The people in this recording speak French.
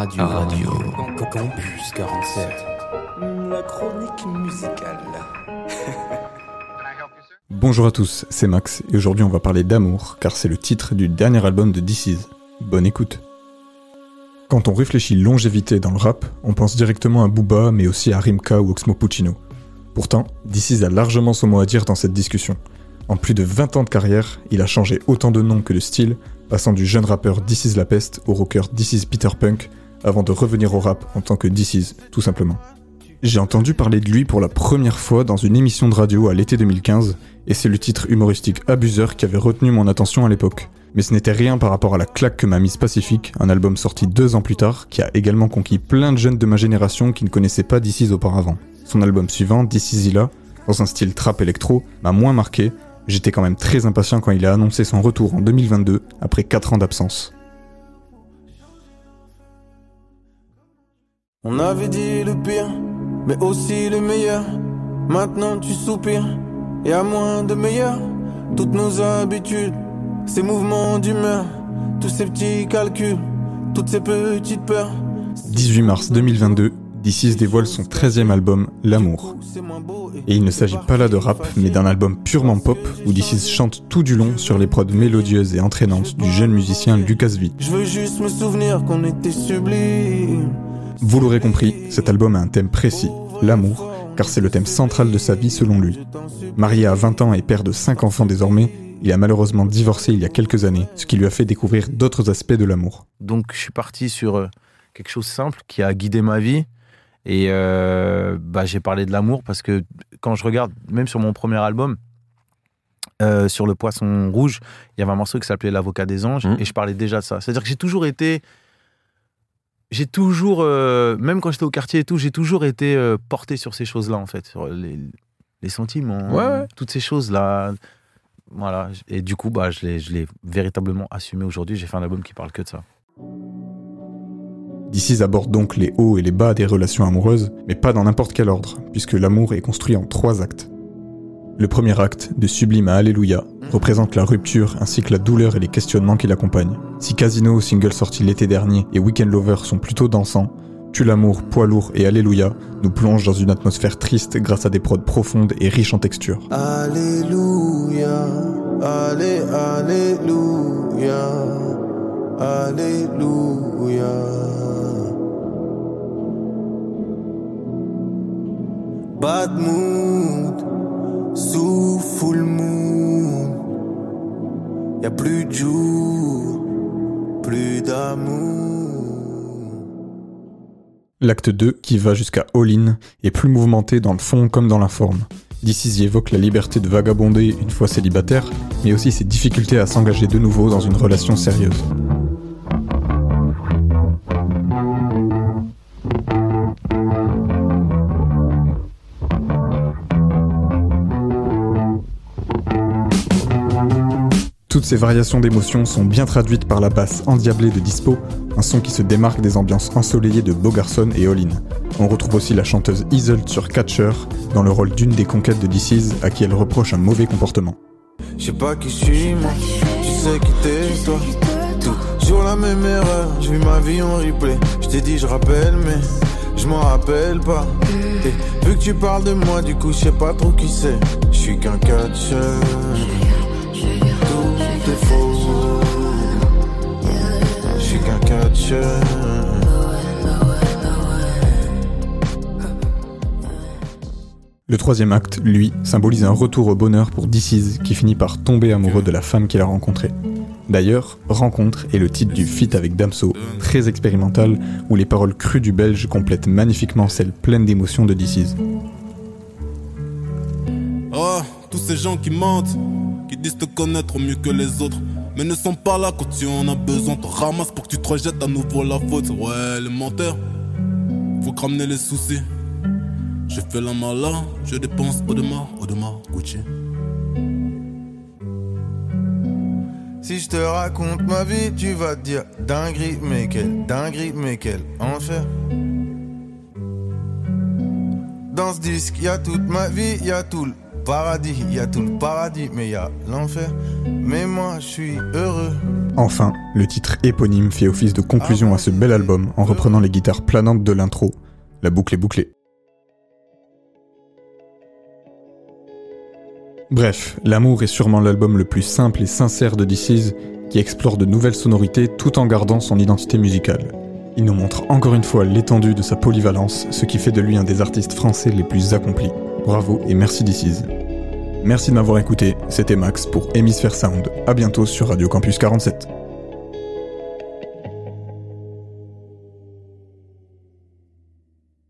Radio. Radio. Campus 47. La chronique musicale. Bonjour à tous, c'est Max et aujourd'hui on va parler d'amour car c'est le titre du dernier album de DC's. Bonne écoute. Quand on réfléchit longévité dans le rap, on pense directement à Booba mais aussi à Rimka ou Oxmo Puccino. Pourtant, DC's a largement son mot à dire dans cette discussion. En plus de 20 ans de carrière, il a changé autant de noms que de style, passant du jeune rappeur DC's La Peste au rocker DC's Peter Punk, avant de revenir au rap en tant que DC's, tout simplement. J'ai entendu parler de lui pour la première fois dans une émission de radio à l'été 2015, et c'est le titre humoristique Abuseur qui avait retenu mon attention à l'époque. Mais ce n'était rien par rapport à la claque que m'a mise Pacific, un album sorti deux ans plus tard, qui a également conquis plein de jeunes de ma génération qui ne connaissaient pas DC's auparavant. Son album suivant, DC's Ila, dans un style trap électro, m'a moins marqué, J'étais quand même très impatient quand il a annoncé son retour en 2022, après 4 ans d'absence. On avait dit le pire, mais aussi le meilleur. Maintenant tu soupires, et à moins de meilleur, toutes nos habitudes, ces mouvements d'humeur, tous ces petits calculs, toutes ces petites peurs. 18 mars 2022, DC's dévoile son 13e album, L'amour. Et il ne s'agit pas là de rap, mais d'un album purement pop où DC's chante tout du long sur les prods mélodieuses et entraînantes du jeune musicien Lucas V. Je veux juste me souvenir qu'on était sublime. Vous l'aurez compris, cet album a un thème précis, l'amour, car c'est le thème central de sa vie selon lui. Marié à 20 ans et père de 5 enfants désormais, il a malheureusement divorcé il y a quelques années, ce qui lui a fait découvrir d'autres aspects de l'amour. Donc je suis parti sur euh, quelque chose de simple qui a guidé ma vie et euh, bah, j'ai parlé de l'amour parce que quand je regarde, même sur mon premier album, euh, sur le poisson rouge, il y avait un morceau qui s'appelait L'avocat des anges Mmh. et je parlais déjà de ça. C'est-à-dire que j'ai toujours été. J'ai toujours, euh, même quand j'étais au quartier et tout, j'ai toujours été euh, porté sur ces choses-là, en fait, sur les, les sentiments, Ouais, ouais. toutes ces choses-là. Voilà. Et du coup, bah, je l'ai je l'ai véritablement assumé aujourd'hui. J'ai fait un album qui parle que de ça. DC's aborde donc les hauts et les bas des relations amoureuses, mais pas dans n'importe quel ordre, puisque l'amour est construit en trois actes. Le premier acte, de sublime à Alléluia, représente la rupture ainsi que la douleur et les questionnements qui l'accompagnent. Si Casino, single sorti l'été dernier, et Weekend Lover sont plutôt dansants, Tue l'amour, poids lourd et Alléluia nous plongent dans une atmosphère triste grâce à des prods profondes et riches en textures. Alléluia, allé, alléluia, alléluia. Bad mood, L'acte 2, qui va jusqu'à All In, est plus mouvementé dans le fond comme dans la forme. DC's y évoque la liberté de vagabonder une fois célibataire, mais aussi ses difficultés à s'engager de nouveau dans une relation sérieuse. Toutes ces variations d'émotions sont bien traduites par la basse endiablée de Dispo, un son qui se démarque des ambiances ensoleillées de Bogarson et Olin. On retrouve aussi la chanteuse Isolde sur Catcher, dans le rôle d'une des conquêtes de DC's à qui elle reproche un mauvais comportement. Je sais pas qui je suis, moi. Tu sais qui t'es, toi. Toujours la même erreur. J'ai vu ma vie en replay. Je t'ai dit, je rappelle, mais je m'en rappelle pas. Vu que tu parles de moi, du coup, je sais pas trop qui c'est. Je suis qu'un catcheur. Le troisième acte, lui, symbolise un retour au bonheur pour DC's qui finit par tomber amoureux de la femme qu'il a rencontrée. D'ailleurs, Rencontre est le titre du feat avec Damso, très expérimental, où les paroles crues du belge complètent magnifiquement celles pleines d'émotions de DC's. Oh, tous ces gens qui mentent, qui disent te connaître mieux que les autres, mais ne sont pas là quand tu en as besoin. Te ramasse pour que tu te rejettes à nouveau la faute. Ouais, les menteurs, faut ramener les soucis. Je fais la malin, je dépense Audemars, Audemars, Gucci. Si je te raconte ma vie, tu vas te dire dinguerie, mais quelle dinguerie, mais quel enfer. Dans ce disque, y toute ma vie, y tout le Enfin, le titre éponyme fait office de conclusion à ce bel album en reprenant les guitares planantes de l'intro. La boucle est bouclée. Bref, L'amour est sûrement l'album le plus simple et sincère de DC's qui explore de nouvelles sonorités tout en gardant son identité musicale. Il nous montre encore une fois l'étendue de sa polyvalence, ce qui fait de lui un des artistes français les plus accomplis. Bravo et merci DC's. Merci de m'avoir écouté, c'était Max pour Hémisphère Sound. A bientôt sur Radio Campus 47.